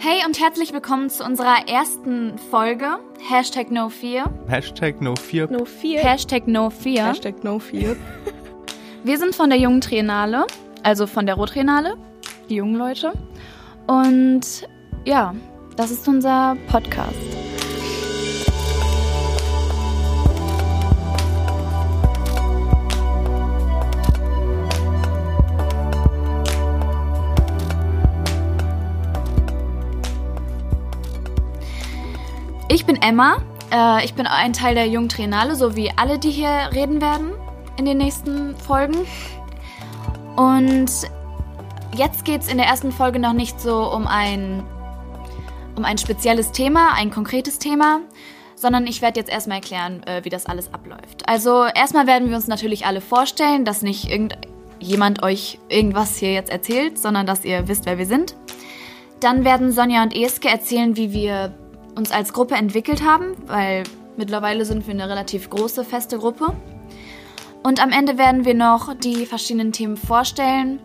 Hey und herzlich willkommen zu unserer ersten Folge. Hashtag No Fear. Hashtag No Fear. No Fear. Hashtag No Fear. Hashtag No Fear. Wir sind von der jungen Triennale, also von der Rottriennale, die jungen Leute. Und ja, das ist unser Podcast. Bin Emma. Äh, ich bin ein Teil der Jungen Triennale, so wie alle, die hier reden werden in den nächsten Folgen. Und jetzt geht es in der ersten Folge noch nicht so um ein, um ein spezielles Thema, ein konkretes Thema, sondern ich werde jetzt erstmal erklären, äh, wie das alles abläuft. Also erstmal werden wir uns natürlich alle vorstellen, dass nicht irgendjemand euch irgendwas hier jetzt erzählt, sondern dass ihr wisst, wer wir sind. Dann werden Sonja und Eske erzählen, wie wir uns als Gruppe entwickelt haben, weil mittlerweile sind wir eine relativ große, feste Gruppe. Und am Ende werden wir noch die verschiedenen Themen vorstellen,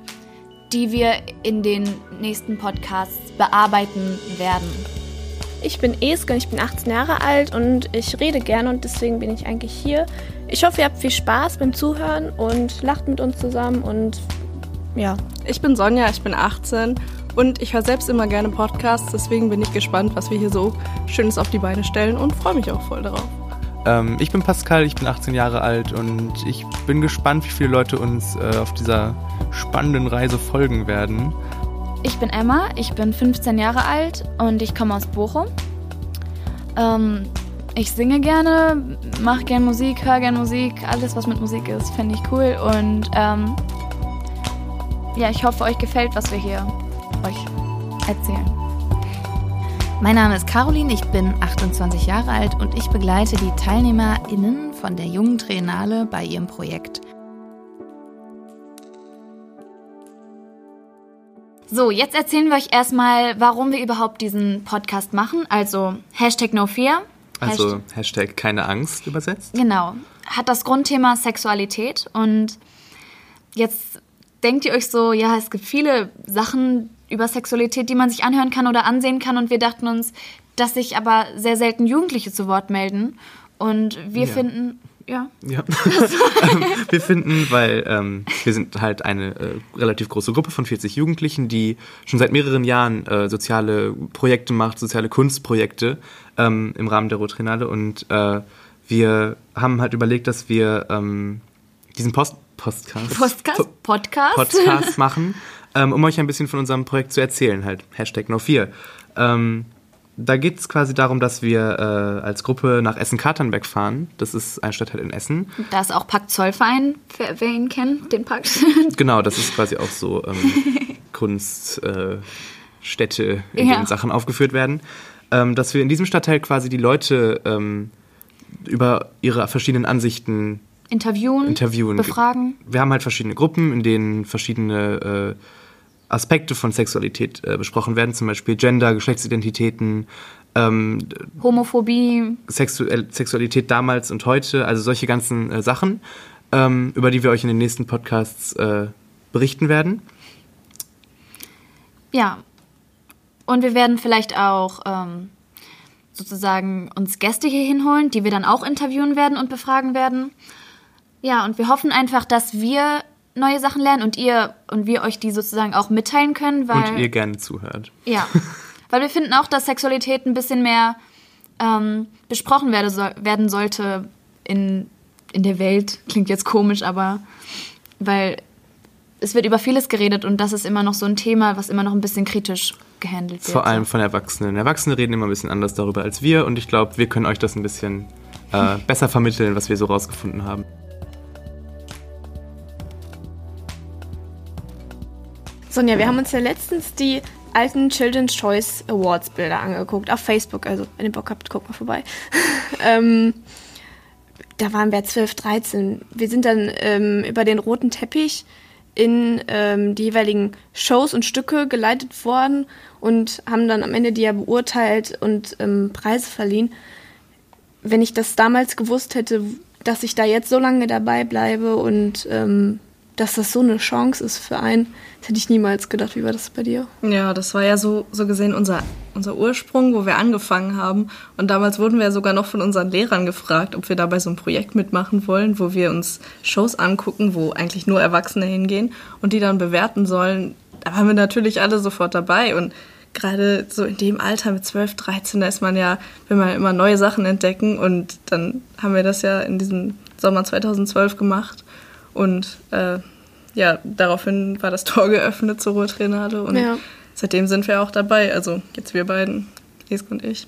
die wir in den nächsten Podcasts bearbeiten werden. Ich bin Eske und ich bin 18 Jahre alt und ich rede gerne und deswegen bin ich eigentlich hier. Ich hoffe, ihr habt viel Spaß beim Zuhören und lacht mit uns zusammen und ja. Ich bin Sonja, ich bin 18 und ich höre selbst immer gerne Podcasts, deswegen bin ich gespannt, was wir hier so Schönes auf die Beine stellen und freue mich auch voll darauf. Ähm, ich bin Pascal, ich bin 18 Jahre alt und ich bin gespannt, wie viele Leute uns äh, auf dieser spannenden Reise folgen werden. Ich bin Emma, ich bin 15 Jahre alt und ich komme aus Bochum. Ähm, ich singe gerne, mache gerne Musik, höre gerne Musik, alles was mit Musik ist, finde ich cool und ähm, ja, ich hoffe, euch gefällt, was wir hier euch erzählen. Mein Name ist Caroline, ich bin 28 Jahre alt und ich begleite die TeilnehmerInnen von der Jungen Triennale bei ihrem Projekt. So, jetzt erzählen wir euch erstmal, warum wir überhaupt diesen Podcast machen. Also Hashtag No Fear. Also Hashtag keine Angst übersetzt. Genau. Hat das Grundthema Sexualität und jetzt denkt ihr euch so, ja, es gibt viele Sachen über Sexualität, die man sich anhören kann oder ansehen kann. Und wir dachten uns, dass sich aber sehr selten Jugendliche zu Wort melden. Und wir Ja. finden, ja, Ja. wir finden, weil ähm, wir sind halt eine äh, relativ große Gruppe von 40 Jugendlichen, die schon seit mehreren Jahren äh, soziale Projekte macht, soziale Kunstprojekte ähm, im Rahmen der Rotrinale und äh, wir haben halt überlegt, dass wir ähm, diesen Post Podcast, Podcast, Po- Podcast, Podcast machen, ähm, um euch ein bisschen von unserem Projekt zu erzählen, halt Hashtag No4. Ähm, da geht es quasi darum, dass wir äh, als Gruppe nach Essen-Katernberg fahren. Das ist ein Stadtteil in Essen. Da ist auch Pakt Zollverein, wer, wer ihn kennt, den Pakt. Genau, das ist quasi auch so ähm, Kunststätte, äh, in Ja. denen Sachen aufgeführt werden. Ähm, dass wir in diesem Stadtteil quasi die Leute ähm, über ihre verschiedenen Ansichten Interviewen, interviewen. befragen. Wir haben halt verschiedene Gruppen, in denen verschiedene äh, Aspekte von Sexualität äh, besprochen werden, zum Beispiel Gender, Geschlechtsidentitäten, ähm, Homophobie, Sexuell Sexualität damals und heute, also solche ganzen äh, Sachen, ähm, über die wir euch in den nächsten Podcasts äh, berichten werden. ja. Und wir werden vielleicht auch ähm, sozusagen uns Gäste hier hinholen, die wir dann auch interviewen werden und befragen werden. Ja, und wir hoffen einfach, dass wir neue Sachen lernen und ihr und wir euch die sozusagen auch mitteilen können, weil und ihr gerne zuhört. Ja, weil wir finden auch, dass Sexualität ein bisschen mehr ähm, besprochen werde, soll, werden sollte in, in der Welt. Klingt jetzt komisch, aber weil es wird über vieles geredet und das ist immer noch so ein Thema, was immer noch ein bisschen kritisch gehandelt wird. Vor allem von Erwachsenen. Erwachsene reden immer ein bisschen anders darüber als wir und ich glaube, wir können euch das ein bisschen äh, besser vermitteln, was wir so rausgefunden haben. Sonja, wir haben uns ja letztens die alten Children's Choice Awards Bilder angeguckt auf Facebook. Also, wenn ihr Bock habt, guckt mal vorbei. ähm, da waren wir 12, 13. Wir sind dann ähm, über den roten Teppich in ähm, die jeweiligen Shows und Stücke geleitet worden und haben dann am Ende die ja beurteilt und ähm, Preise verliehen. Wenn ich das damals gewusst hätte, dass ich da jetzt so lange dabei bleibe und ähm, dass das so eine Chance ist für einen, das hätte ich niemals gedacht. Wie war das bei dir? Ja, das war ja so, so gesehen unser unser Ursprung, wo wir angefangen haben. Und damals wurden wir sogar noch von unseren Lehrern gefragt, ob wir da bei so einem Projekt mitmachen wollen, wo wir uns Shows angucken, wo eigentlich nur Erwachsene hingehen und die dann bewerten sollen. Da waren wir natürlich alle sofort dabei und gerade so in dem Alter mit 12, 13, da ist man ja, will man immer neue Sachen entdecken und dann haben wir das ja in diesem Sommer 2012 gemacht und äh, ja, daraufhin war das Tor geöffnet zur Ruhrtrainade und ja. seitdem sind wir auch dabei, also jetzt wir beiden, Esk und ich.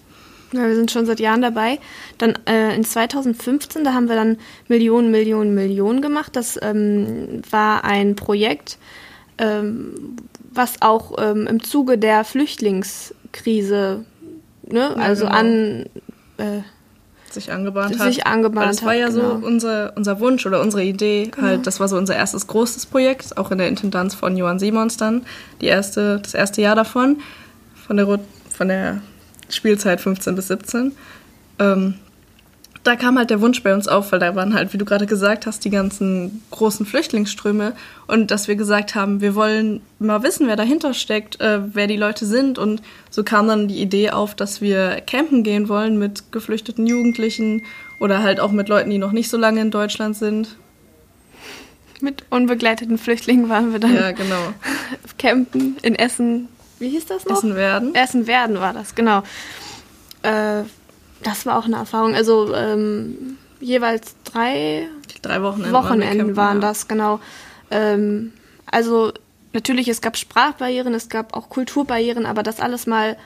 Ja, wir sind schon seit Jahren dabei. Dann äh, in 2015, da haben wir dann Millionen, Millionen, Millionen gemacht. Das ähm, war ein Projekt, ähm, was auch ähm, im Zuge der Flüchtlingskrise, ne, ja, also genau. an äh, sich angebahnt hat. Sich angebahnt das war ja genau. so unser, unser Wunsch oder unsere Idee. Genau. Halt, das war so unser erstes großes Projekt, auch in der Intendanz von Johann Simons dann. Die erste, das erste Jahr davon, von der, von der Spielzeit 15 bis 17. Ähm, da kam halt der Wunsch bei uns auf, weil da waren halt, wie du gerade gesagt hast, die ganzen großen Flüchtlingsströme und dass wir gesagt haben, wir wollen mal wissen, wer dahinter steckt, äh, wer die Leute sind und so kam dann die Idee auf, dass wir campen gehen wollen mit geflüchteten Jugendlichen oder halt auch mit Leuten, die noch nicht so lange in Deutschland sind. Mit unbegleiteten Flüchtlingen waren wir dann. Ja, genau. Campen in Essen. Wie hieß das noch? Essen werden. Essen werden war das, genau. Äh, das war auch eine Erfahrung. Also ähm, jeweils drei drei Wochenenden, Wochenenden waren ja. das, genau. Ähm, also natürlich, es gab Sprachbarrieren, es gab auch Kulturbarrieren, aber das alles mal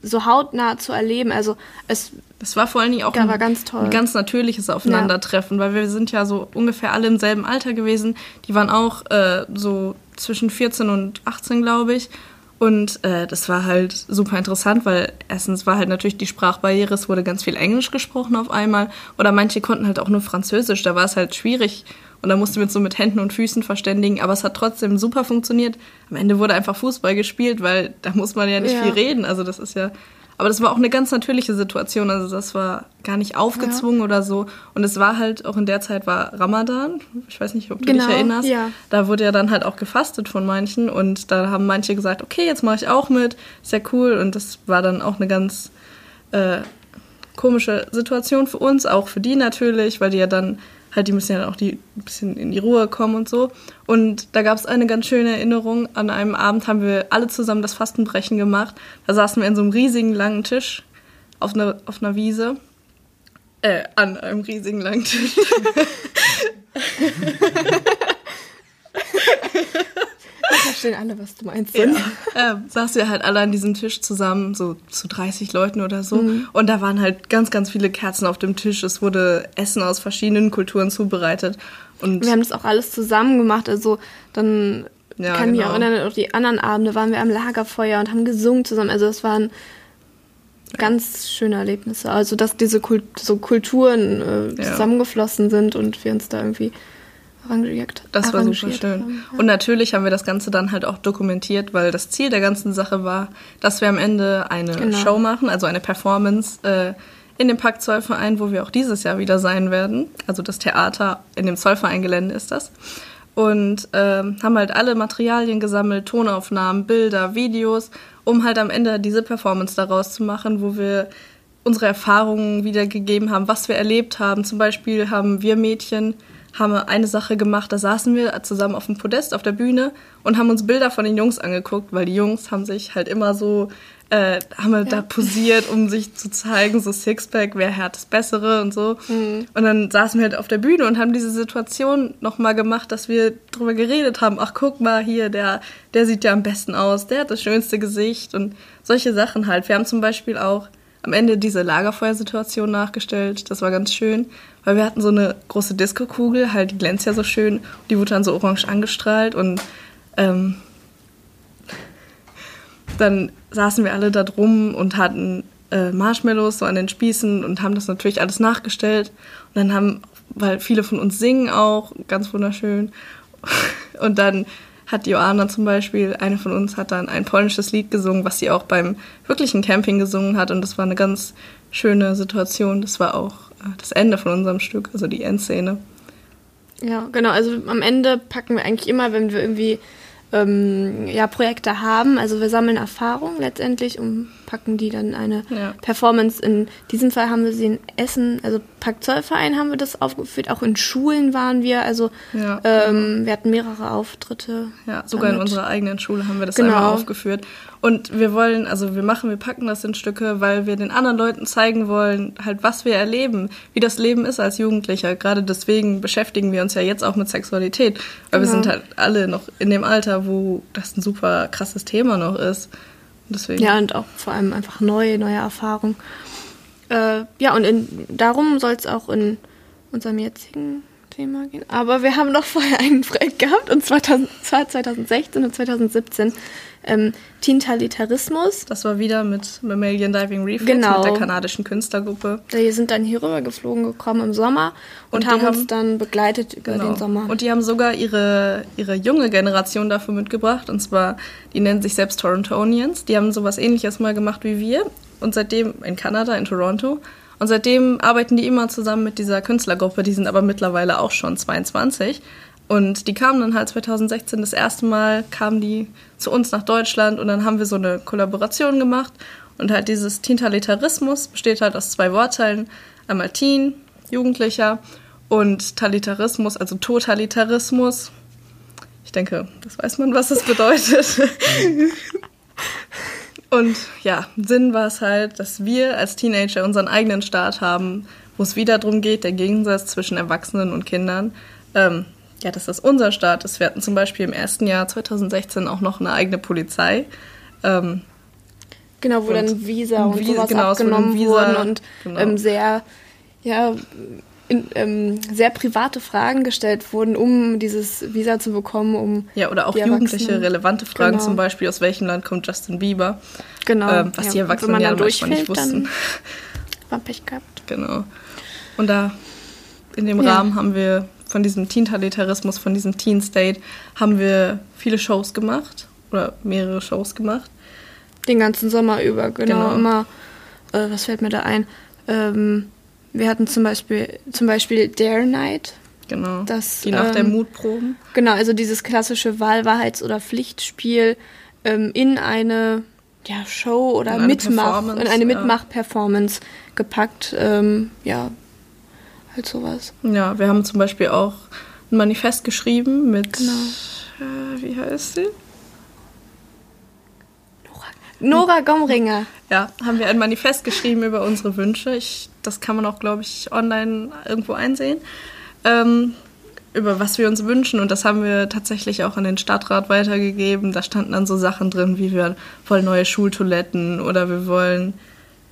so hautnah zu erleben, also es das war vor allen Dingen auch ein, ganz ein, ganz natürliches Aufeinandertreffen, ja. weil wir sind ja so ungefähr alle im selben Alter gewesen. Die waren auch äh, so zwischen 14 und 18, glaube ich. Und äh, das war halt super interessant, weil erstens war halt natürlich die Sprachbarriere, es wurde ganz viel Englisch gesprochen auf einmal. Oder manche konnten halt auch nur Französisch, da war es halt schwierig. Und da mussten wir uns so mit Händen und Füßen verständigen, aber es hat trotzdem super funktioniert. Am Ende wurde einfach Fußball gespielt, weil da muss man ja nicht ja. viel reden. Also das ist ja aber das war auch eine ganz natürliche Situation. Also das war gar nicht aufgezwungen ja. oder so. Und es war halt auch in der Zeit war Ramadan. Ich weiß nicht, ob du genau, dich erinnerst. Ja. Da wurde ja dann halt auch gefastet von manchen. Und da haben manche gesagt, okay, jetzt mache ich auch mit. Ist ja cool. Und das war dann auch eine ganz äh, komische Situation für uns, auch für die natürlich, weil die ja dann halt, die müssen ja auch die, ein bisschen in die Ruhe kommen und so. Und da gab es eine ganz schöne Erinnerung. An einem Abend haben wir alle zusammen das Fastenbrechen gemacht. Da saßen wir in so einem riesigen langen Tisch auf einer, auf einer Wiese. Äh, an einem riesigen langen Tisch. verstehen alle, was du meinst. Ja. Äh, saßen wir halt alle an diesem Tisch zusammen, so zu 30 Leuten oder so. Mhm. Und da waren halt ganz, ganz viele Kerzen auf dem Tisch. Es wurde Essen aus verschiedenen Kulturen zubereitet. Und wir haben das auch alles zusammen gemacht. Also dann ja, kann genau. mich auch erinnern, auch die anderen Abende waren wir am Lagerfeuer und haben gesungen zusammen. Also es waren ganz schöne Erlebnisse. Also dass diese Kult so Kulturen äh, zusammengeflossen sind und wir uns da irgendwie arrangiert. Das war super schön. Haben, ja. Und natürlich haben wir das Ganze dann halt auch dokumentiert, weil das Ziel der ganzen Sache war, dass wir am Ende eine genau. Show machen, also eine Performance äh, in dem Park Zollverein, wo wir auch dieses Jahr wieder sein werden. Also das Theater in dem Zollvereingelände ist das. Und äh, haben halt alle Materialien gesammelt, Tonaufnahmen, Bilder, Videos, um halt am Ende diese Performance daraus zu machen, wo wir unsere Erfahrungen wiedergegeben haben, was wir erlebt haben. Zum Beispiel haben wir Mädchen haben wir eine Sache gemacht, da saßen wir zusammen auf dem Podest auf der Bühne und haben uns Bilder von den Jungs angeguckt, weil die Jungs haben sich halt immer so, äh, haben wir ja. da posiert, um sich zu zeigen, so Sixpack, wer hat das Bessere und so. Mhm. Und dann saßen wir halt auf der Bühne und haben diese Situation nochmal gemacht, dass wir drüber geredet haben, ach guck mal hier, der, der sieht ja am besten aus, der hat das schönste Gesicht und solche Sachen halt. Wir haben zum Beispiel auch am Ende diese Lagerfeuersituation nachgestellt. Das war ganz schön, weil wir hatten so eine große Disco-Kugel, halt die glänzt ja so schön. Die wurde dann so orange angestrahlt und ähm, dann saßen wir alle da drum und hatten äh, Marshmallows so an den Spießen und haben das natürlich alles nachgestellt. Und dann haben, weil viele von uns singen auch, ganz wunderschön. Und dann hat Joanna zum Beispiel, eine von uns, hat dann ein polnisches Lied gesungen, was sie auch beim wirklichen Camping gesungen hat. Und das war eine ganz schöne Situation. Das war auch äh, das Ende von unserem Stück, also die Endszene. Ja, genau. Also am Ende packen wir eigentlich immer, wenn wir irgendwie ähm, ja, Projekte haben. Also wir sammeln Erfahrung letztendlich und packen die dann eine ja. Performance. In diesem Fall haben wir sie in Essen, also Packzollverein haben wir das aufgeführt, auch in Schulen waren wir, also ja. ähm, wir hatten mehrere Auftritte. Ja, sogar damit. in unserer eigenen Schule haben wir das genau. einmal aufgeführt. Und wir wollen, also wir machen, wir packen das in Stücke, weil wir den anderen Leuten zeigen wollen, halt was wir erleben, wie das Leben ist als Jugendlicher. Gerade deswegen beschäftigen wir uns ja jetzt auch mit Sexualität, weil genau. wir sind halt alle noch in dem Alter, wo das ein super krasses Thema noch ist. Deswegen. Ja, und auch vor allem einfach neue, neue Erfahrungen. Äh, ja, und in, darum soll es auch in unserem jetzigen Thema gehen. Aber wir haben noch vorher ein Projekt gehabt, und zwar 2016 und 2017 ähm, Tintalitarismus. Das war wieder mit Mammalian Diving Reflex, genau. mit der kanadischen Künstlergruppe. Die sind dann hier rüber geflogen gekommen im Sommer und, und haben uns dann begleitet über genau. den Sommer. Und die haben sogar ihre, ihre junge Generation dafür mitgebracht. Und zwar, die nennen sich selbst Torontonians. Die haben sowas ähnliches mal gemacht wie wir. Und seitdem in Kanada, in Toronto. Und seitdem arbeiten die immer zusammen mit dieser Künstlergruppe. Die sind aber mittlerweile auch schon 22. Und die kamen dann halt 2016 das erste Mal, kamen die zu uns nach Deutschland und dann haben wir so eine Kollaboration gemacht. Und halt dieses Teen-Talitarismus besteht halt aus zwei Wortteilen. Einmal Teen, Jugendlicher und Talitarismus, also Totalitarismus. Ich denke, das weiß man, was das bedeutet. und ja, Sinn war es halt, dass wir als Teenager unseren eigenen Staat haben, wo es wieder darum geht, der Gegensatz zwischen Erwachsenen und Kindern. Ähm, ja, dass das unser Staat ist. Wir hatten zum Beispiel im ersten Jahr 2016 auch noch eine eigene Polizei. Ähm, genau, wo dann Visa und Visa, sowas genau, abgenommen Visa, wurden und genau. ähm, sehr, ja, in, ähm, sehr private Fragen gestellt wurden, um dieses Visa zu bekommen, um ja oder auch jugendliche relevante Fragen, genau. zum Beispiel aus welchem Land kommt Justin Bieber, genau, ähm, was ja, die Erwachsenen ja manchmal nicht wussten. War Pech gehabt. Genau. Und da in dem ja. Rahmen haben wir von diesem Teen-Talitarismus, von diesem Teen-State, haben wir viele Shows gemacht oder mehrere Shows gemacht. Den ganzen Sommer über, genau. genau. Immer, äh, was fällt mir da ein? Ähm, wir hatten zum Beispiel, zum Beispiel Dare Night. Genau. Das, die Nacht ähm, der Mutproben. Genau, also dieses klassische Wahl-, Wahrheits- oder Pflichtspiel ähm, in eine ja, Show oder in Mitmach, in eine Mitmach-Performance gepackt. Ähm, ja, halt sowas. Ja, wir haben zum Beispiel auch ein Manifest geschrieben mit, genau. äh, wie heißt sie? Nora Gomringer. Ja, haben wir ein Manifest geschrieben über unsere Wünsche. Ich, das kann man auch, glaube ich, online irgendwo einsehen. Ähm, über was wir uns wünschen. Und das haben wir tatsächlich auch an den Stadtrat weitergegeben. Da standen dann so Sachen drin, wie wir wollen neue Schultoiletten oder wir wollen,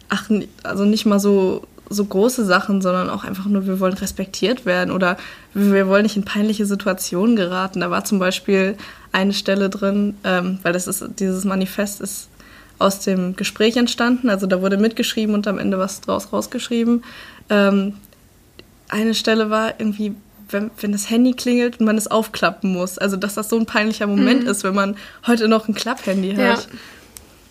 ach, also nicht mal so so große Sachen, sondern auch einfach nur, wir wollen respektiert werden oder wir wollen nicht in peinliche Situationen geraten. Da war zum Beispiel eine Stelle drin, ähm, weil das ist, dieses Manifest ist aus dem Gespräch entstanden, also da wurde mitgeschrieben und am Ende was draus rausgeschrieben. Ähm, eine Stelle war irgendwie, wenn, wenn das Handy klingelt und man es aufklappen muss. Also, dass das so ein peinlicher Moment mhm. ist, wenn man heute noch ein Klapphandy hat. Ja.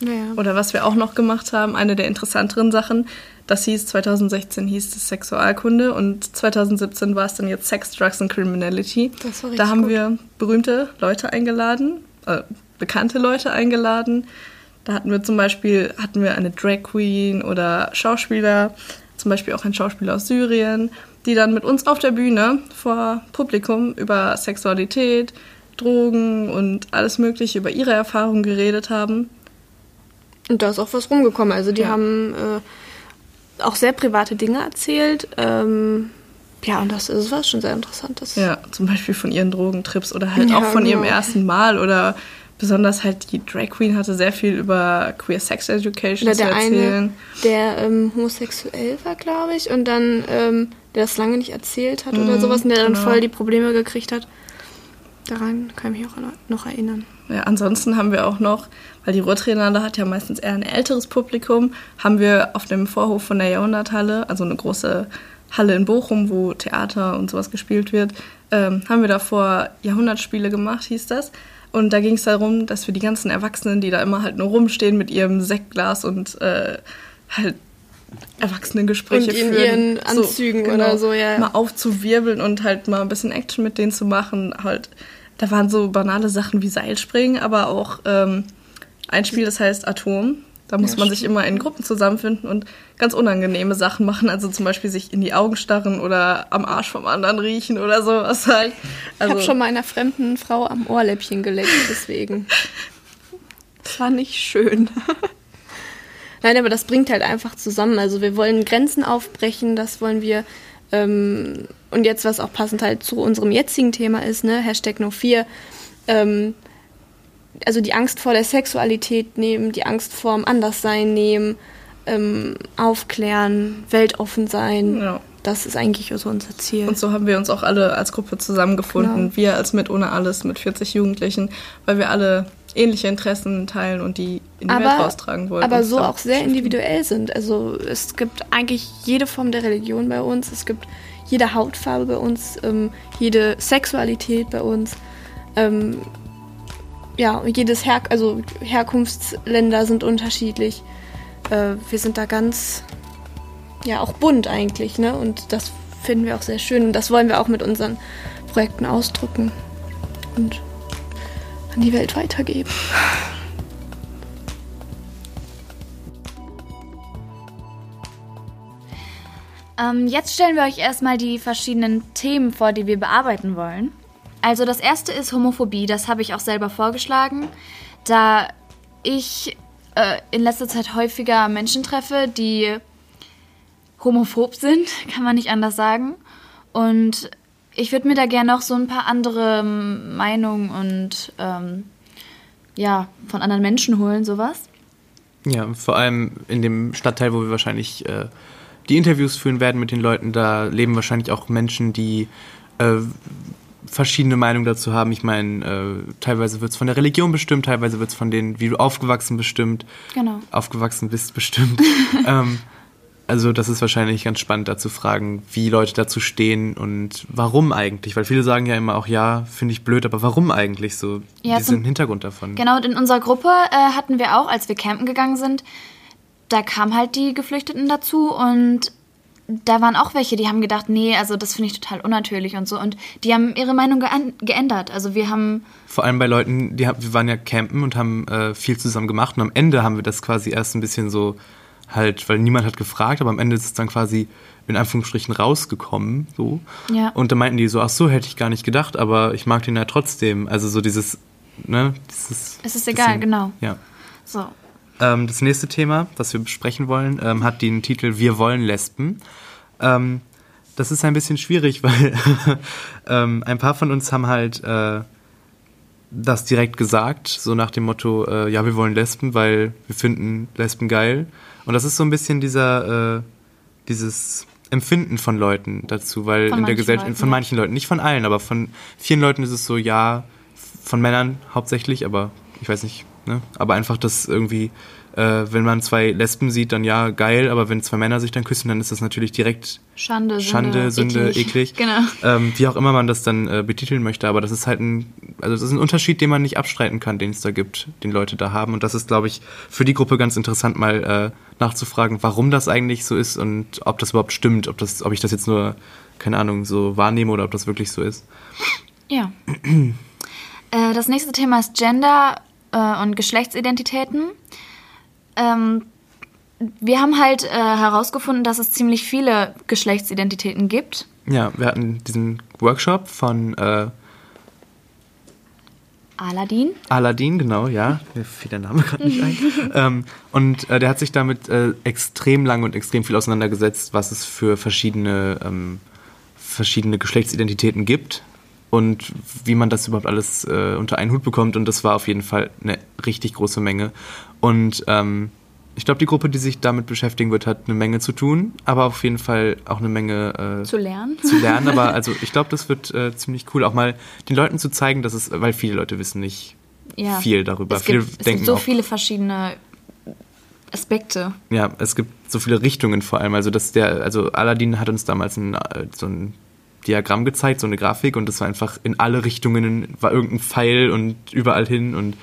Naja. Oder was wir auch noch gemacht haben, eine der interessanteren Sachen, das hieß 2016 hieß es Sexualkunde und 2017 war es dann jetzt Sex, Drugs and Criminality. Das war da haben gut. wir berühmte Leute eingeladen, äh, bekannte Leute eingeladen. Da hatten wir zum Beispiel hatten wir eine Drag Queen oder Schauspieler, zum Beispiel auch ein Schauspieler aus Syrien, die dann mit uns auf der Bühne vor Publikum über Sexualität, Drogen und alles Mögliche über ihre Erfahrungen geredet haben. Und da ist auch was rumgekommen. Also die ja. haben äh, auch sehr private Dinge erzählt. Ähm, ja, und das ist was schon sehr Interessantes. Ja, zum Beispiel von ihren Drogentrips oder halt ja, auch von genau. ihrem ersten Mal oder besonders halt die Drag Queen hatte sehr viel über Queer Sex Education oder zu erzählen. Eine, der ähm, homosexuell war, glaube ich, und dann ähm, der das lange nicht erzählt hat mhm, oder sowas und der dann genau. voll die Probleme gekriegt hat. Daran kann ich mich auch noch erinnern. Ja, ansonsten haben wir auch noch, weil die Ruhrtriennale hat ja meistens eher ein älteres Publikum, haben wir auf dem Vorhof von der Jahrhunderthalle, also eine große Halle in Bochum, wo Theater und sowas gespielt wird, ähm, haben wir davor Jahrhundertspiele gemacht, hieß das. Und da ging es darum, dass wir die ganzen Erwachsenen, die da immer halt nur rumstehen mit ihrem Sektglas und äh, halt Erwachsenengespräche und in führen. ihren Anzügen so, genau, oder so, ja. Mal aufzuwirbeln und halt mal ein bisschen Action mit denen zu machen, halt da waren so banale Sachen wie Seilspringen, aber auch ähm, ein Spiel, das heißt Atom. Da muss ja, man sich immer in Gruppen zusammenfinden und ganz unangenehme Sachen machen. Also zum Beispiel sich in die Augen starren oder am Arsch vom anderen riechen oder sowas halt. Also ich habe schon mal einer fremden Frau am Ohrläppchen geleckt, deswegen. das war nicht schön. Nein, aber das bringt halt einfach zusammen. Also wir wollen Grenzen aufbrechen, das wollen wir. Ähm, und jetzt, was auch passend halt zu unserem jetzigen Thema ist, ne, Hashtag No4, ähm, also die Angst vor der Sexualität nehmen, die Angst vor dem Anderssein nehmen, ähm, aufklären, weltoffen sein. Ja. Das ist eigentlich so unser Ziel. Und so haben wir uns auch alle als Gruppe zusammengefunden. Genau. Wir als Mit ohne alles mit 40 Jugendlichen, weil wir alle ähnliche Interessen teilen und die in die aber, Welt raustragen wollen. Aber so auch sehr individuell sind. Also es gibt eigentlich jede Form der Religion bei uns, es gibt jede Hautfarbe bei uns, ähm, jede Sexualität bei uns. Ähm, ja, jedes Her also Herkunftsländer sind unterschiedlich. Äh, wir sind da ganz, ja, auch bunt eigentlich, ne? Und das finden wir auch sehr schön und das wollen wir auch mit unseren Projekten ausdrücken. Und an die Welt weitergeben. Ähm, jetzt stellen wir euch erstmal die verschiedenen Themen vor, die wir bearbeiten wollen. Also das erste ist Homophobie, das habe ich auch selber vorgeschlagen, da ich äh, in letzter Zeit häufiger Menschen treffe, die homophob sind, kann man nicht anders sagen. Und ich würde mir da gerne noch so ein paar andere Meinungen und ähm, ja, von anderen Menschen holen, sowas. Ja, vor allem in dem Stadtteil, wo wir wahrscheinlich äh, die Interviews führen werden mit den Leuten, da leben wahrscheinlich auch Menschen, die äh, verschiedene Meinungen dazu haben. Ich meine, äh, teilweise wird es von der Religion bestimmt, teilweise wird es von denen, wie du aufgewachsen bestimmt. Genau. Aufgewachsen bist bestimmt. ähm, also das ist wahrscheinlich ganz spannend, da zu fragen, wie Leute dazu stehen und warum eigentlich. Weil viele sagen ja immer auch, ja, finde ich blöd, aber warum eigentlich so? Ja, diesen Hintergrund davon. Genau, und in unserer Gruppe äh, hatten wir auch, als wir campen gegangen sind, da kamen halt die Geflüchteten dazu und da waren auch welche, die haben gedacht, nee, also das finde ich total unnatürlich und so. Und die haben ihre Meinung geändert. Also wir haben. Vor allem bei Leuten, die wir waren ja campen und haben äh, viel zusammen gemacht und am Ende haben wir das quasi erst ein bisschen so halt, weil niemand hat gefragt, aber am Ende ist es dann quasi in Anführungsstrichen rausgekommen, so. Ja. Und da meinten die so, ach so, hätte ich gar nicht gedacht, aber ich mag den ja trotzdem. Also so dieses, ne, dieses. Es ist egal, bisschen, genau. Ja. So. Ähm, das nächste Thema, was wir besprechen wollen, ähm, hat den Titel Wir wollen Lesben. Ähm, das ist ein bisschen schwierig, weil ähm, ein paar von uns haben halt äh, das direkt gesagt, so nach dem Motto, äh, ja, wir wollen Lesben, weil wir finden Lesben geil. Und das ist so ein bisschen dieser, äh, dieses Empfinden von Leuten dazu, weil von in der Gesellschaft, von manchen Leuten, nicht von allen, aber von vielen Leuten ist es so, ja, von Männern hauptsächlich, aber ich weiß nicht, ne? Aber einfach, dass irgendwie äh, wenn man zwei Lesben sieht, dann ja, geil, aber wenn zwei Männer sich dann küssen, dann ist das natürlich direkt Schande, Schande Sünde, eklig. eklig. Genau. Ähm, wie auch immer man das dann äh, betiteln möchte, aber das ist halt ein, also das ist ein Unterschied, den man nicht abstreiten kann, den es da gibt, den Leute da haben. Und das ist, glaube ich, für die Gruppe ganz interessant, mal äh, nachzufragen, warum das eigentlich so ist und ob das überhaupt stimmt, ob das, ob ich das jetzt nur, keine Ahnung, so wahrnehme oder ob das wirklich so ist. Ja. Äh, das nächste Thema ist Gender äh, und Geschlechtsidentitäten. Ähm, wir haben halt äh, herausgefunden, dass es ziemlich viele Geschlechtsidentitäten gibt. Ja, wir hatten diesen Workshop von äh, Aladdin. Aladdin, genau, ja. Mir fiel der Name gerade nicht ein. ähm, und äh, der hat sich damit äh, extrem lang und extrem viel auseinandergesetzt, was es für verschiedene, ähm, verschiedene Geschlechtsidentitäten gibt und wie man das überhaupt alles äh, unter einen Hut bekommt. Und das war auf jeden Fall eine richtig große Menge. Und ähm, ich glaube, die Gruppe, die sich damit beschäftigen wird, hat eine Menge zu tun, aber auf jeden Fall auch eine Menge äh, zu lernen. Zu lernen, aber also ich glaube, das wird äh, ziemlich cool, auch mal den Leuten zu zeigen, dass es, weil viele Leute wissen nicht ja. viel darüber. Es gibt, viele es gibt so auch, viele verschiedene Aspekte. Ja, es gibt so viele Richtungen vor allem. Also dass der, also Aladdin hat uns damals ein, äh, so ein Diagramm gezeigt, so eine Grafik und das war einfach in alle Richtungen, war irgendein Pfeil und überall hin und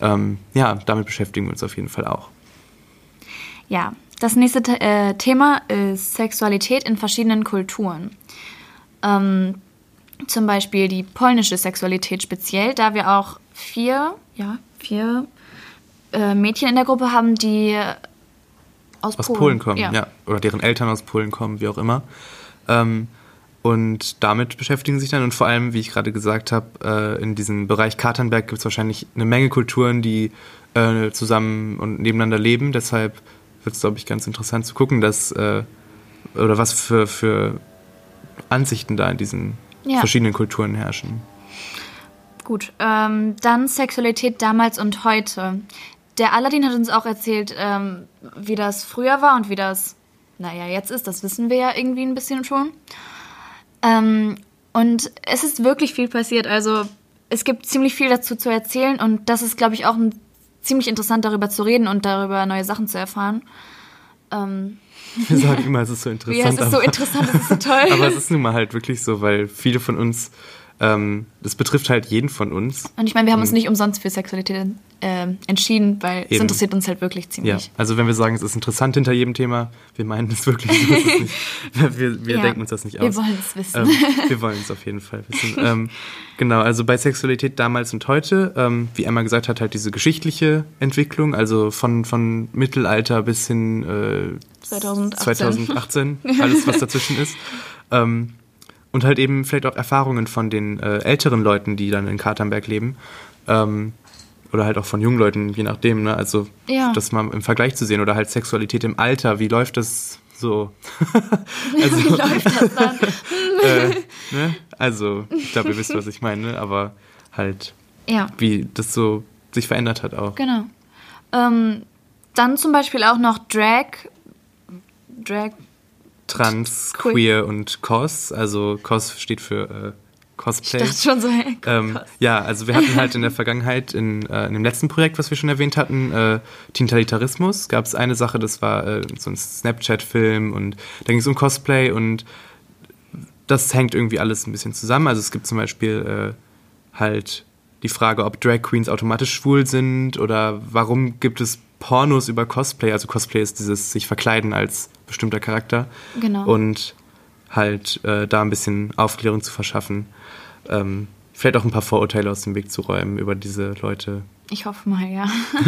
ähm, ja, damit beschäftigen wir uns auf jeden Fall auch. Ja, das nächste äh, Thema ist Sexualität in verschiedenen Kulturen. Ähm, zum Beispiel die polnische Sexualität speziell, da wir auch vier, ja, vier äh, Mädchen in der Gruppe haben, die aus, aus Polen, Polen kommen, ja. ja. Oder deren Eltern aus Polen kommen, wie auch immer. Ähm, und damit beschäftigen sich dann und vor allem, wie ich gerade gesagt habe, äh, in diesem Bereich Katernberg gibt es wahrscheinlich eine Menge Kulturen, die äh, zusammen und nebeneinander leben. Deshalb wird es, glaube ich, ganz interessant zu gucken, dass äh, oder was für, für Ansichten da in diesen ja. verschiedenen Kulturen herrschen. Gut, ähm, dann Sexualität damals und heute. Der Aladdin hat uns auch erzählt, ähm, wie das früher war und wie das, naja, jetzt ist. Das wissen wir ja irgendwie ein bisschen schon. Ähm, und es ist wirklich viel passiert. Also es gibt ziemlich viel dazu zu erzählen und das ist, glaube ich, auch ein, ziemlich interessant, darüber zu reden und darüber neue Sachen zu erfahren. Ähm, Wir sagen immer, es ist so interessant. Ja, es ist so interessant, es ist so toll. aber es ist nun mal halt wirklich so, weil viele von uns ähm, das betrifft halt jeden von uns. Und ich meine, wir haben uns nicht umsonst für Sexualität äh, entschieden, weil Eben. es interessiert uns halt wirklich ziemlich. Ja, also wenn wir sagen, es ist interessant hinter jedem Thema, wir meinen es wirklich. nicht, wir wir ja. denken uns das nicht aus. Wir wollen es wissen. Ähm, wir wollen es auf jeden Fall wissen. ähm, genau, also bei Sexualität damals und heute, ähm, wie Emma gesagt hat, halt diese geschichtliche Entwicklung, also von, von Mittelalter bis hin äh, 2018. 2018, alles was dazwischen ist. Ähm, und halt eben vielleicht auch Erfahrungen von den äh, älteren Leuten, die dann in Katernberg leben. Ähm, oder halt auch von jungen Leuten, je nachdem, ne? Also ja. das mal im Vergleich zu sehen oder halt Sexualität im Alter, wie läuft das so? also, wie läuft das dann? äh, ne? Also, ich glaube, ihr wisst, was ich meine, aber halt, ja. wie das so sich verändert hat auch. Genau. Ähm, dann zum Beispiel auch noch Drag. Drag trans, queer und cos. Also cos steht für äh, Cosplay. Ich schon so, hey, ähm, Ja, also wir hatten halt in der Vergangenheit, in, äh, in dem letzten Projekt, was wir schon erwähnt hatten, äh, Tintalitarismus, gab es eine Sache, das war äh, so ein Snapchat-Film und da ging es um Cosplay und das hängt irgendwie alles ein bisschen zusammen. Also es gibt zum Beispiel äh, halt die Frage, ob Drag Queens automatisch schwul sind oder warum gibt es Pornos über Cosplay. Also Cosplay ist dieses sich verkleiden als bestimmter Charakter. Genau. Und halt äh, da ein bisschen Aufklärung zu verschaffen. Ähm, vielleicht auch ein paar Vorurteile aus dem Weg zu räumen über diese Leute. Ich hoffe mal, ja.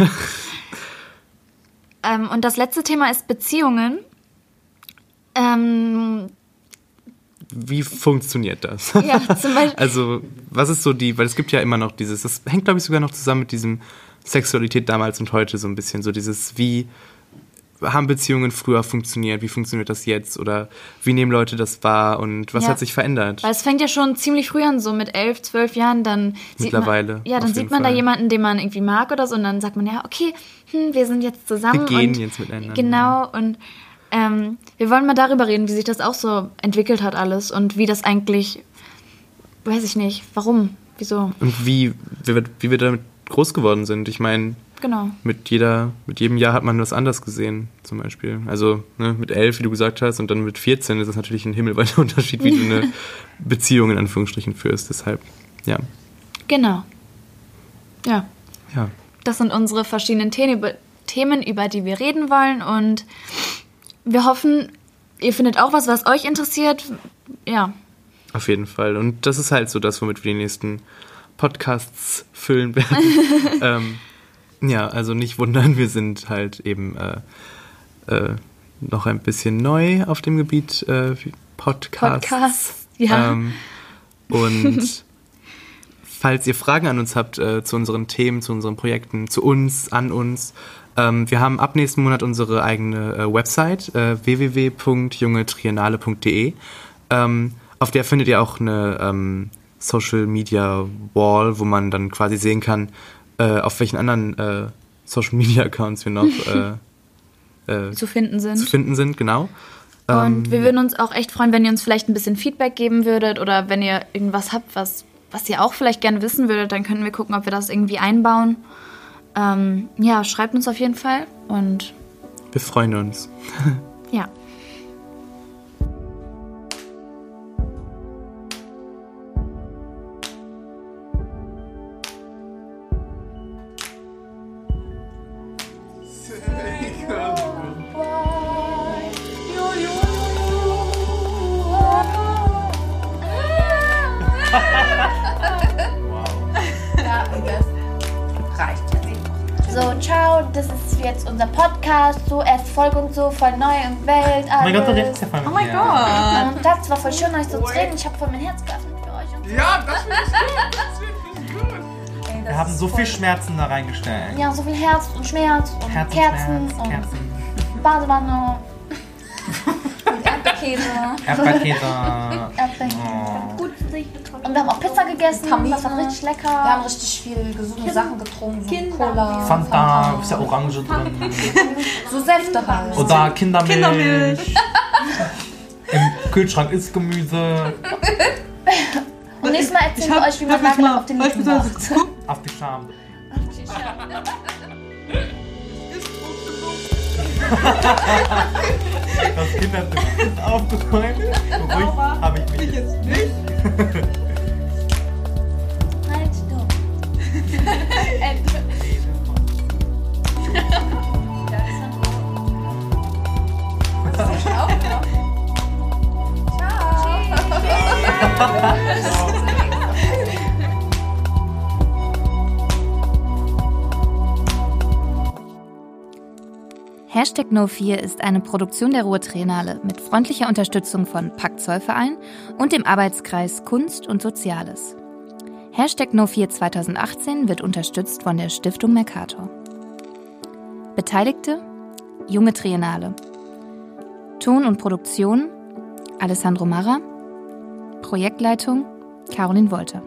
ähm, und das letzte Thema ist Beziehungen. Ähm, wie funktioniert das? Ja, zum Beispiel. also, was ist so die, weil es gibt ja immer noch dieses, das hängt, glaube ich, sogar noch zusammen mit diesem Sexualität damals und heute so ein bisschen. So dieses, wie haben Beziehungen früher funktioniert, wie funktioniert das jetzt oder wie nehmen Leute das wahr und was ja. hat sich verändert? Weil es fängt ja schon ziemlich früh an, so mit elf, zwölf Jahren, dann Mittlerweile, man, ja, dann sieht man Fall. da jemanden, den man irgendwie mag oder so und dann sagt man, ja, okay, hm, wir sind jetzt zusammen. Wir gehen jetzt miteinander. Genau und ähm, wir wollen mal darüber reden, wie sich das auch so entwickelt hat alles und wie das eigentlich, weiß ich nicht, warum, wieso. Und wie, wie, wie wir damit groß geworden sind. Ich meine, genau. mit, jeder, mit jedem Jahr hat man was anders gesehen, zum Beispiel. Also ne, mit elf, wie du gesagt hast, und dann mit 14 ist das natürlich ein himmelweiter Unterschied, wie du eine Beziehung in Anführungsstrichen führst. Deshalb, ja. Genau. Ja. Ja. Das sind unsere verschiedenen Themen, über die wir reden wollen. Und wir hoffen, ihr findet auch was, was euch interessiert. Ja. Auf jeden Fall. Und das ist halt so das, womit wir die nächsten Podcasts füllen werden. ähm, ja, also nicht wundern, wir sind halt eben äh, äh, noch ein bisschen neu auf dem Gebiet äh, Podcasts. Podcasts, ja. Ähm, und falls ihr Fragen an uns habt äh, zu unseren Themen, zu unseren Projekten, zu uns, an uns, ähm, wir haben ab nächsten Monat unsere eigene äh, Website äh, www.jungetriennale.de. Ähm, auf der findet ihr auch eine ähm, Social Media Wall, wo man dann quasi sehen kann, äh, auf welchen anderen äh, Social Media Accounts wir noch äh, äh, zu finden sind. Zu finden sind, genau. Und ähm, wir würden uns auch echt freuen, wenn ihr uns vielleicht ein bisschen Feedback geben würdet oder wenn ihr irgendwas habt, was, was ihr auch vielleicht gerne wissen würdet, dann können wir gucken, ob wir das irgendwie einbauen. Ähm, ja, schreibt uns auf jeden Fall und wir freuen uns. ja. Ja, Podcast. So, erst Folge und so, voll neu im Welt. Oh mein Gott, da alles. redet ja voll mit Oh mein. Gott. Und das war voll schön, euch so zu reden. Ich habe voll mein Herz geöffnet für euch. Und so. Ja, das ich gut. Das gut. Ey, das Wir haben so voll- viel Schmerzen da reingestellt. Ja, so viel Herz und Schmerz und Herz Kerzen und Schmerz, und Kerzen. Badewanne. Erdbeerkäse. Erdbeerkäse. Erdbeeren. Oh. Gut. Und wir haben auch Pizza gegessen. Tamina. Das war richtig lecker. Wir haben richtig viel gesunde Sachen getrunken. So Cola. Fanta, ist ja Orange drin. So Säfte halt. Oder Kindermilch. Kindermilch. Im Kühlschrank ist Gemüse. Und nächstes Mal erzählen wir euch, wie man Nagellack auf den Lippen macht. Auf die Scham. Das Kinderzimmer ist aufgeräumt. Beruhigt habe ich mich jetzt. Halt, Hashtag No4 ist eine Produktion der Ruhr-Triennale mit freundlicher Unterstützung von Pakt Zollverein und dem Arbeitskreis Kunst und Soziales. Hashtag No4 2018 wird unterstützt von der Stiftung Mercator. Beteiligte Junge Triennale. Ton und Produktion Alessandro Marra. Projektleitung Caroline Wolter.